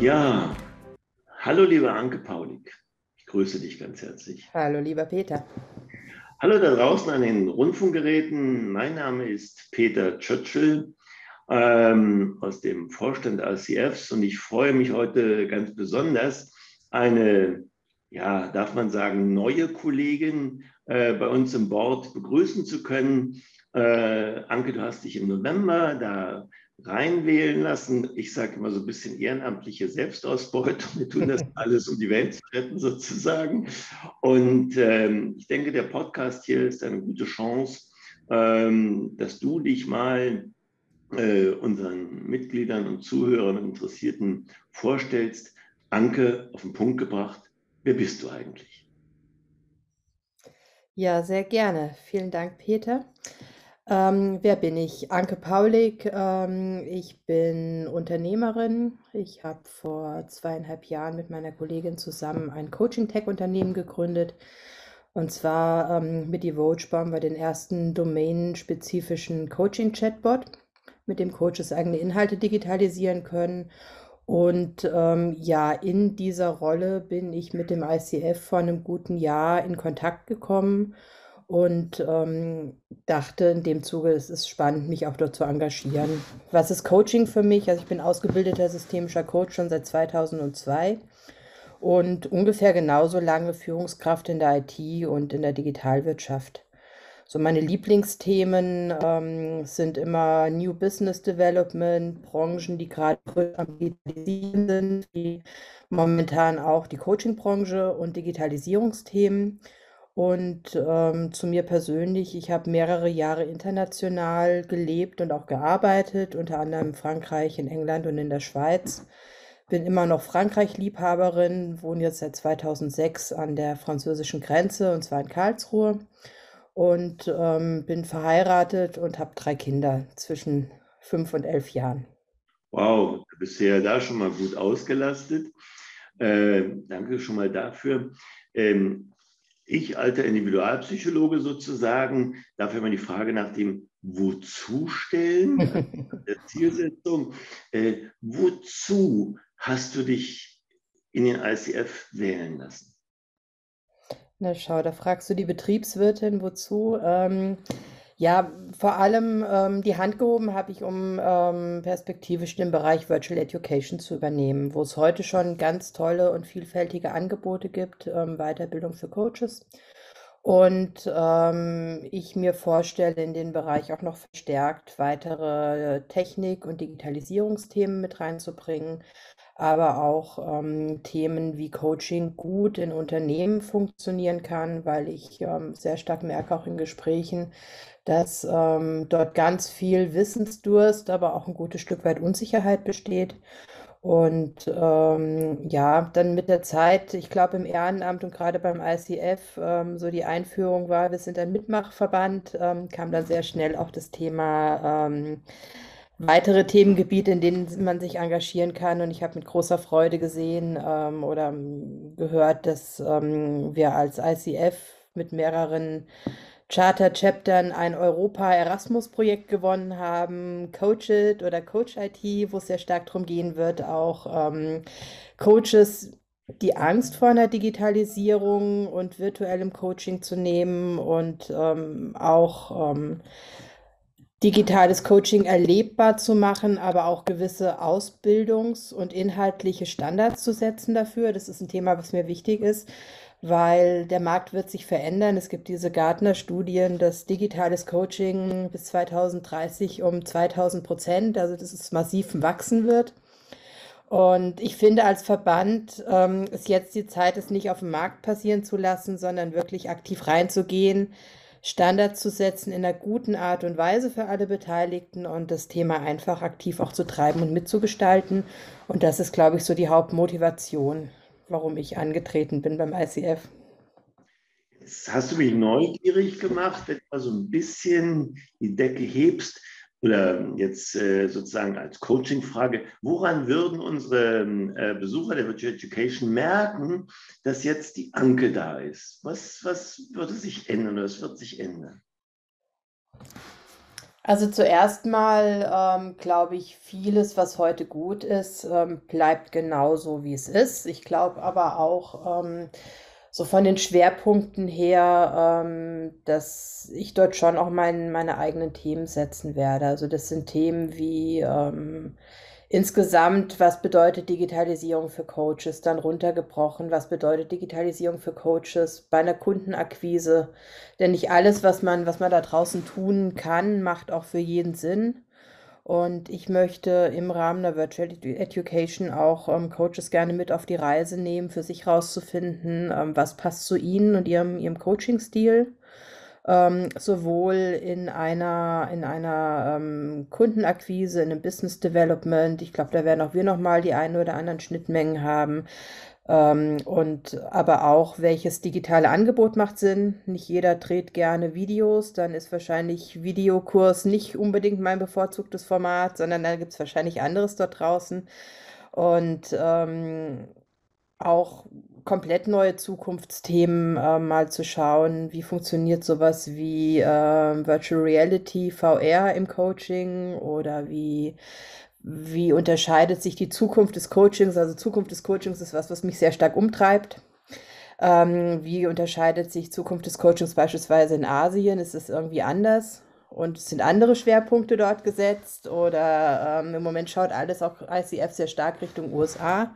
Ja, hallo liebe Anke Paulik. Ich grüße dich ganz herzlich. Hallo lieber Peter. Hallo da draußen an den Rundfunkgeräten. Mein Name ist Peter Churchill ähm, aus dem Vorstand ICFs und ich freue mich heute ganz besonders, eine, ja, darf man sagen, neue Kollegin äh, bei uns im Board begrüßen zu können. Äh, Anke, du hast dich im November da reinwählen lassen. Ich sage immer so ein bisschen ehrenamtliche Selbstausbeutung. Wir tun das alles, um die Welt zu retten, sozusagen. Und ähm, ich denke, der Podcast hier ist eine gute Chance, ähm, dass du dich mal äh, unseren Mitgliedern und Zuhörern und Interessierten vorstellst. Anke, auf den Punkt gebracht. Wer bist du eigentlich? Ja, sehr gerne. Vielen Dank, Peter. Ähm, wer bin ich? Anke Paulik. Ähm, ich bin Unternehmerin. Ich habe vor zweieinhalb Jahren mit meiner Kollegin zusammen ein Coaching-Tech-Unternehmen gegründet. Und zwar ähm, mit Evoge bauen wir den ersten domain-spezifischen Coaching-Chatbot, mit dem Coaches eigene Inhalte digitalisieren können. Und ähm, ja, in dieser Rolle bin ich mit dem ICF vor einem guten Jahr in Kontakt gekommen und ähm, dachte in dem Zuge, es ist spannend, mich auch dort zu engagieren. Was ist Coaching für mich? Also ich bin ausgebildeter systemischer Coach schon seit 2002 und ungefähr genauso lange Führungskraft in der IT und in der Digitalwirtschaft. So meine Lieblingsthemen ähm, sind immer New Business Development, Branchen, die gerade am Digitalisieren sind, wie momentan auch die Coaching-Branche und Digitalisierungsthemen. Und ähm, zu mir persönlich, ich habe mehrere Jahre international gelebt und auch gearbeitet, unter anderem in Frankreich, in England und in der Schweiz. Bin immer noch Frankreich-Liebhaberin, wohne jetzt seit 2006 an der französischen Grenze und zwar in Karlsruhe. Und ähm, bin verheiratet und habe drei Kinder zwischen fünf und elf Jahren. Wow, du bist ja da schon mal gut ausgelastet. Äh, danke schon mal dafür. Ähm, ich, alter Individualpsychologe sozusagen, darf immer die Frage nach dem Wozu stellen, der Zielsetzung. Äh, wozu hast du dich in den ICF wählen lassen? Na schau, da fragst du die Betriebswirtin, wozu? Ähm, ja, vor allem ähm, die Hand gehoben habe ich, um ähm, perspektivisch den Bereich Virtual Education zu übernehmen, wo es heute schon ganz tolle und vielfältige Angebote gibt, ähm, Weiterbildung für Coaches. Und ähm, ich mir vorstelle, in den Bereich auch noch verstärkt weitere Technik- und Digitalisierungsthemen mit reinzubringen, aber auch ähm, Themen wie Coaching gut in Unternehmen funktionieren kann, weil ich ähm, sehr stark merke, auch in Gesprächen, dass ähm, dort ganz viel Wissensdurst, aber auch ein gutes Stück weit Unsicherheit besteht. Und ähm, ja, dann mit der Zeit, ich glaube im Ehrenamt und gerade beim ICF, ähm, so die Einführung war, wir sind ein Mitmachverband, ähm, kam dann sehr schnell auch das Thema ähm, weitere Themengebiete, in denen man sich engagieren kann. Und ich habe mit großer Freude gesehen ähm, oder gehört, dass ähm, wir als ICF mit mehreren Charter-Chaptern ein Europa-Erasmus-Projekt gewonnen haben, Coach It oder Coach IT, wo es sehr stark darum gehen wird, auch ähm, Coaches die Angst vor einer Digitalisierung und virtuellem Coaching zu nehmen und ähm, auch ähm, digitales Coaching erlebbar zu machen, aber auch gewisse Ausbildungs- und inhaltliche Standards zu setzen dafür. Das ist ein Thema, was mir wichtig ist weil der Markt wird sich verändern. Es gibt diese Gartner-Studien, dass digitales Coaching bis 2030 um 2000 Prozent, also dass es massiv wachsen wird. Und ich finde, als Verband ähm, ist jetzt die Zeit, es nicht auf dem Markt passieren zu lassen, sondern wirklich aktiv reinzugehen, Standards zu setzen in einer guten Art und Weise für alle Beteiligten und das Thema einfach aktiv auch zu treiben und mitzugestalten. Und das ist, glaube ich, so die Hauptmotivation warum ich angetreten bin beim ICF. Jetzt hast du mich neugierig gemacht, wenn du mal so ein bisschen die Decke hebst oder jetzt äh, sozusagen als Coaching-Frage, woran würden unsere äh, Besucher der Virtual Education merken, dass jetzt die Anke da ist? Was, was würde sich ändern oder was wird sich ändern? Also zuerst mal ähm, glaube ich, vieles, was heute gut ist, ähm, bleibt genauso, wie es ist. Ich glaube aber auch ähm, so von den Schwerpunkten her, ähm, dass ich dort schon auch mein, meine eigenen Themen setzen werde. Also das sind Themen wie ähm, Insgesamt, was bedeutet Digitalisierung für Coaches? Dann runtergebrochen, was bedeutet Digitalisierung für Coaches bei einer Kundenakquise? Denn nicht alles, was man, was man da draußen tun kann, macht auch für jeden Sinn. Und ich möchte im Rahmen der Virtual Education auch ähm, Coaches gerne mit auf die Reise nehmen, für sich rauszufinden, ähm, was passt zu ihnen und ihrem, ihrem Coaching-Stil ähm, sowohl in einer, in einer ähm, Kundenakquise, in einem Business Development. Ich glaube, da werden auch wir nochmal die einen oder anderen Schnittmengen haben. Ähm, und aber auch, welches digitale Angebot macht Sinn. Nicht jeder dreht gerne Videos, dann ist wahrscheinlich Videokurs nicht unbedingt mein bevorzugtes Format, sondern da gibt es wahrscheinlich anderes dort draußen. Und ähm, auch komplett neue Zukunftsthemen äh, mal zu schauen. Wie funktioniert sowas wie äh, Virtual Reality, VR im Coaching oder wie, wie unterscheidet sich die Zukunft des Coachings? Also Zukunft des Coachings ist was, was mich sehr stark umtreibt. Ähm, wie unterscheidet sich Zukunft des Coachings beispielsweise in Asien? Ist es irgendwie anders? Und sind andere Schwerpunkte dort gesetzt? Oder ähm, im Moment schaut alles auch ICF sehr stark Richtung USA.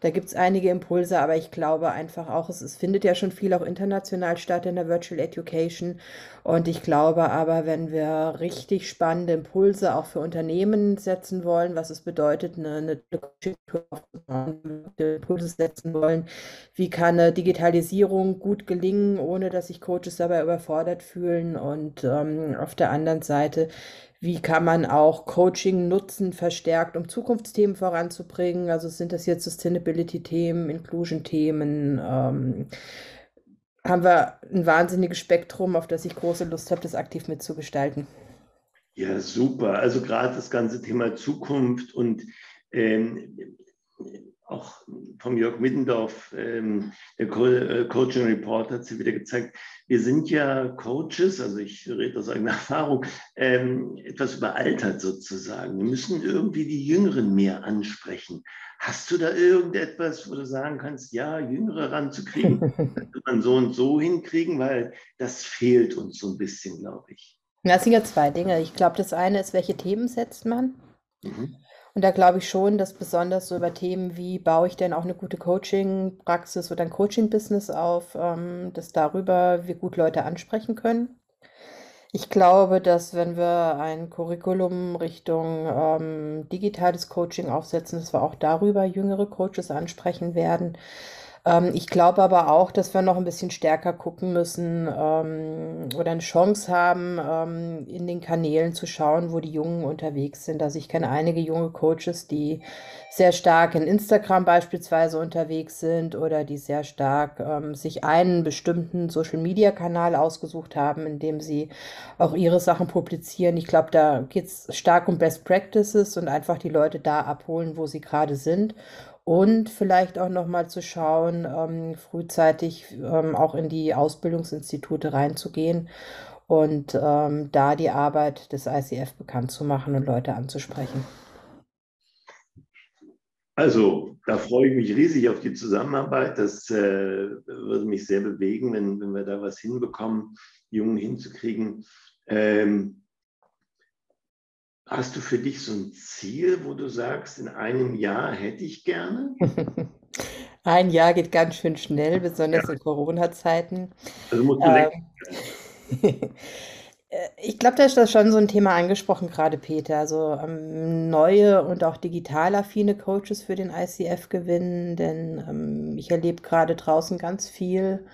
Da gibt es einige Impulse, aber ich glaube einfach auch, es, es findet ja schon viel auch international statt in der Virtual Education. Und ich glaube aber, wenn wir richtig spannende Impulse auch für Unternehmen setzen wollen, was es bedeutet, eine, eine Impulse setzen wollen, wie kann eine Digitalisierung gut gelingen, ohne dass sich Coaches dabei überfordert fühlen. Und ähm, auf der anderen Seite, wie kann man auch Coaching nutzen, verstärkt, um Zukunftsthemen voranzubringen? Also sind das jetzt Sustainability-Themen, Inclusion-Themen? Ähm, haben wir ein wahnsinniges Spektrum, auf das ich große Lust habe, das aktiv mitzugestalten. Ja, super. Also gerade das ganze Thema Zukunft und ähm, auch vom Jörg Middendorf, ähm, der Co äh, Coaching Report hat sie wieder gezeigt, wir sind ja Coaches, also ich rede aus eigener Erfahrung, ähm, etwas überaltert sozusagen. Wir müssen irgendwie die Jüngeren mehr ansprechen. Hast du da irgendetwas, wo du sagen kannst, ja, Jüngere ranzukriegen, das man so und so hinkriegen, weil das fehlt uns so ein bisschen, glaube ich. Das sind ja zwei Dinge. Ich glaube, das eine ist, welche Themen setzt man? Mhm. Und da glaube ich schon, dass besonders so über Themen wie, baue ich denn auch eine gute Coaching-Praxis oder ein Coaching-Business auf, ähm, dass darüber wir gut Leute ansprechen können. Ich glaube, dass wenn wir ein Curriculum Richtung ähm, digitales Coaching aufsetzen, dass wir auch darüber jüngere Coaches ansprechen werden. Ähm, ich glaube aber auch, dass wir noch ein bisschen stärker gucken müssen ähm, oder eine Chance haben, ähm, in den Kanälen zu schauen, wo die Jungen unterwegs sind. Also ich kenne einige junge Coaches, die sehr stark in Instagram beispielsweise unterwegs sind oder die sehr stark ähm, sich einen bestimmten Social-Media-Kanal ausgesucht haben, in dem sie auch ihre Sachen publizieren. Ich glaube, da geht es stark um Best Practices und einfach die Leute da abholen, wo sie gerade sind und vielleicht auch noch mal zu schauen, ähm, frühzeitig ähm, auch in die Ausbildungsinstitute reinzugehen und ähm, da die Arbeit des ICF bekannt zu machen und Leute anzusprechen. Also, da freue ich mich riesig auf die Zusammenarbeit. Das äh, würde mich sehr bewegen, wenn, wenn wir da was hinbekommen, Jungen hinzukriegen. Ähm, Hast du für dich so ein Ziel, wo du sagst, in einem Jahr hätte ich gerne? Ein Jahr geht ganz schön schnell, besonders ja. in Corona-Zeiten. Also musst du ähm, Ich glaube, da ist das schon so ein Thema angesprochen, gerade Peter. Also ähm, neue und auch digital affine Coaches für den ICF gewinnen, denn ähm, ich erlebe gerade draußen ganz viel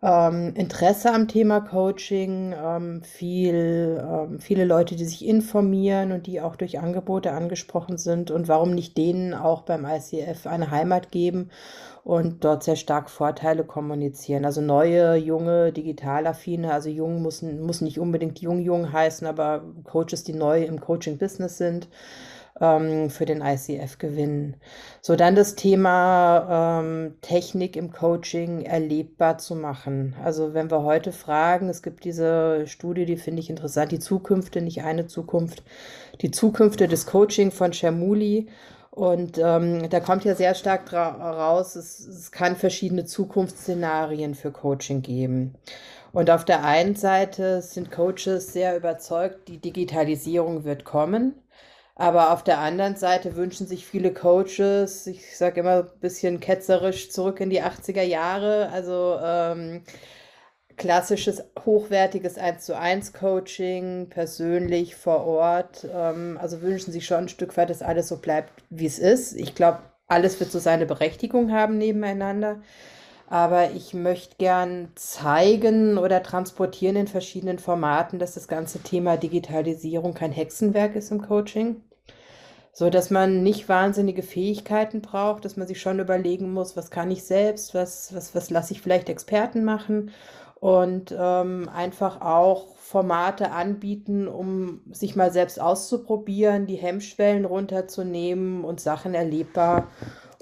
ähm, Interesse am Thema Coaching, ähm, viel, ähm, viele Leute, die sich informieren und die auch durch Angebote angesprochen sind und warum nicht denen auch beim ICF eine Heimat geben und dort sehr stark Vorteile kommunizieren. Also neue, junge, digitalaffine, also jung muss, muss nicht unbedingt jung, jung heißen, aber Coaches, die neu im Coaching-Business sind ähm, für den ICF gewinnen. So dann das Thema ähm, Technik im Coaching erlebbar zu machen. Also wenn wir heute fragen, es gibt diese Studie, die finde ich interessant, die Zukünfte, nicht eine Zukunft, die Zukünfte des Coaching von Schermuli. Und ähm, da kommt ja sehr stark raus, es, es kann verschiedene Zukunftsszenarien für Coaching geben. Und auf der einen Seite sind Coaches sehr überzeugt, die Digitalisierung wird kommen. Aber auf der anderen Seite wünschen sich viele Coaches, ich sage immer ein bisschen ketzerisch, zurück in die 80er Jahre. Also ähm, klassisches, hochwertiges 1 zu 1 Coaching, persönlich vor Ort. Ähm, also wünschen sich schon ein Stück weit, dass alles so bleibt, wie es ist. Ich glaube, alles wird so seine Berechtigung haben nebeneinander. Aber ich möchte gern zeigen oder transportieren in verschiedenen Formaten, dass das ganze Thema Digitalisierung kein Hexenwerk ist im Coaching so dass man nicht wahnsinnige Fähigkeiten braucht, dass man sich schon überlegen muss, was kann ich selbst, was, was, was lasse ich vielleicht Experten machen und ähm, einfach auch Formate anbieten, um sich mal selbst auszuprobieren, die Hemmschwellen runterzunehmen und Sachen erlebbar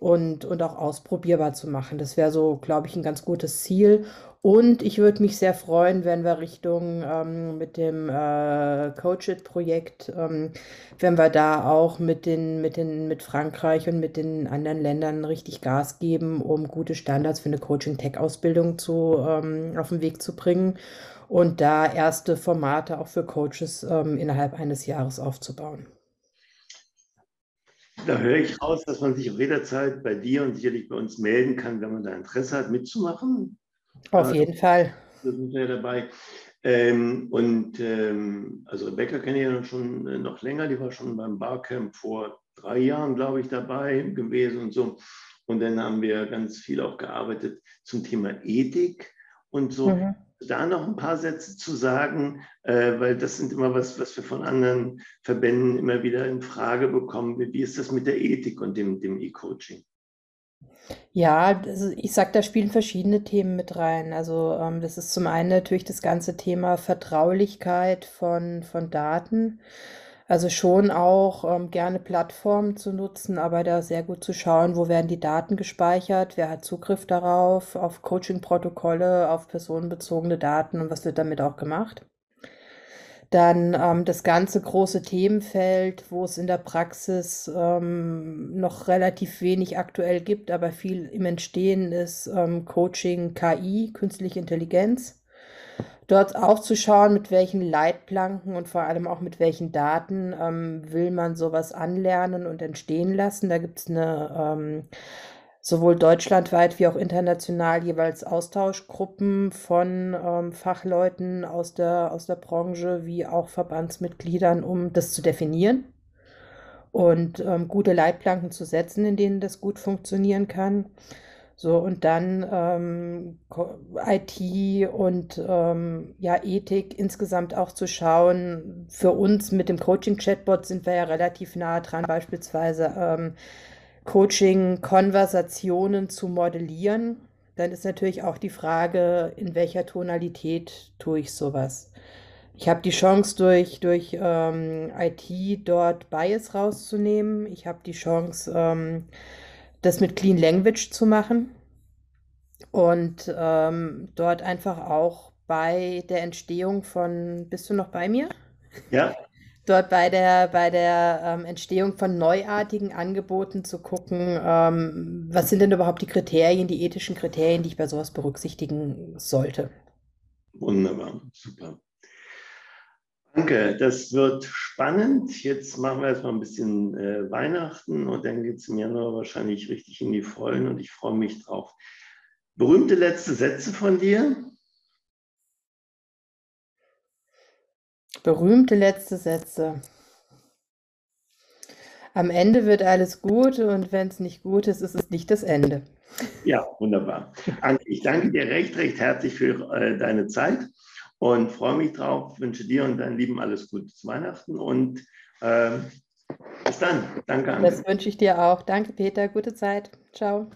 und, und auch ausprobierbar zu machen. Das wäre so, glaube ich, ein ganz gutes Ziel. Und ich würde mich sehr freuen, wenn wir Richtung ähm, mit dem äh, Coach-It-Projekt, ähm, wenn wir da auch mit den, mit den, mit Frankreich und mit den anderen Ländern richtig Gas geben, um gute Standards für eine Coaching-Tech-Ausbildung ähm, auf den Weg zu bringen und da erste Formate auch für Coaches ähm, innerhalb eines Jahres aufzubauen. Da höre ich raus, dass man sich auch jederzeit bei dir und sicherlich bei uns melden kann, wenn man da Interesse hat, mitzumachen. Auf jeden Fall. Da sind wir dabei. Ähm, und ähm, also Rebecca kenne ich ja schon äh, noch länger, die war schon beim Barcamp vor drei Jahren, glaube ich, dabei gewesen und so. Und dann haben wir ganz viel auch gearbeitet zum Thema Ethik und so. Mhm. Da noch ein paar Sätze zu sagen, äh, weil das sind immer was, was wir von anderen Verbänden immer wieder in Frage bekommen. Wie, ist das mit der Ethik und dem, dem E-Coaching? Ja, ich sag, da spielen verschiedene Themen mit rein. Also ähm, das ist zum einen natürlich das ganze Thema Vertraulichkeit von, von Daten. Also schon auch ähm, gerne Plattformen zu nutzen, aber da sehr gut zu schauen, wo werden die Daten gespeichert, wer hat Zugriff darauf, auf Coaching-Protokolle, auf personenbezogene Daten und was wird damit auch gemacht. Dann ähm, das ganze große Themenfeld, wo es in der Praxis ähm, noch relativ wenig aktuell gibt, aber viel im Entstehen ist ähm, Coaching KI, künstliche Intelligenz. Dort aufzuschauen, mit welchen Leitplanken und vor allem auch mit welchen Daten ähm, will man sowas anlernen und entstehen lassen. Da gibt es eine ähm, sowohl deutschlandweit wie auch international jeweils Austauschgruppen von ähm, Fachleuten aus der, aus der Branche wie auch Verbandsmitgliedern, um das zu definieren und ähm, gute Leitplanken zu setzen, in denen das gut funktionieren kann. So, und dann ähm, IT und ähm, ja, Ethik insgesamt auch zu schauen. Für uns mit dem Coaching-Chatbot sind wir ja relativ nah dran, beispielsweise ähm, Coaching-Konversationen zu modellieren, dann ist natürlich auch die Frage, in welcher Tonalität tue ich sowas. Ich habe die Chance, durch, durch ähm, IT dort Bias rauszunehmen. Ich habe die Chance, ähm, das mit Clean Language zu machen und ähm, dort einfach auch bei der Entstehung von, bist du noch bei mir? Ja dort bei der, bei der ähm, Entstehung von neuartigen Angeboten zu gucken, ähm, was sind denn überhaupt die Kriterien, die ethischen Kriterien, die ich bei sowas berücksichtigen sollte. Wunderbar, super. Danke, das wird spannend. Jetzt machen wir erstmal ein bisschen äh, Weihnachten und dann geht es im Januar wahrscheinlich richtig in die Vollen und ich freue mich drauf. Berühmte letzte Sätze von dir? Berühmte letzte Sätze. Am Ende wird alles gut und wenn es nicht gut ist, ist es nicht das Ende. Ja, wunderbar. Ich danke dir recht, recht herzlich für äh, deine Zeit und freue mich drauf. Wünsche dir und deinen Lieben alles Gute zu Weihnachten und äh, bis dann. Danke. Anke. Das wünsche ich dir auch. Danke, Peter. Gute Zeit. Ciao.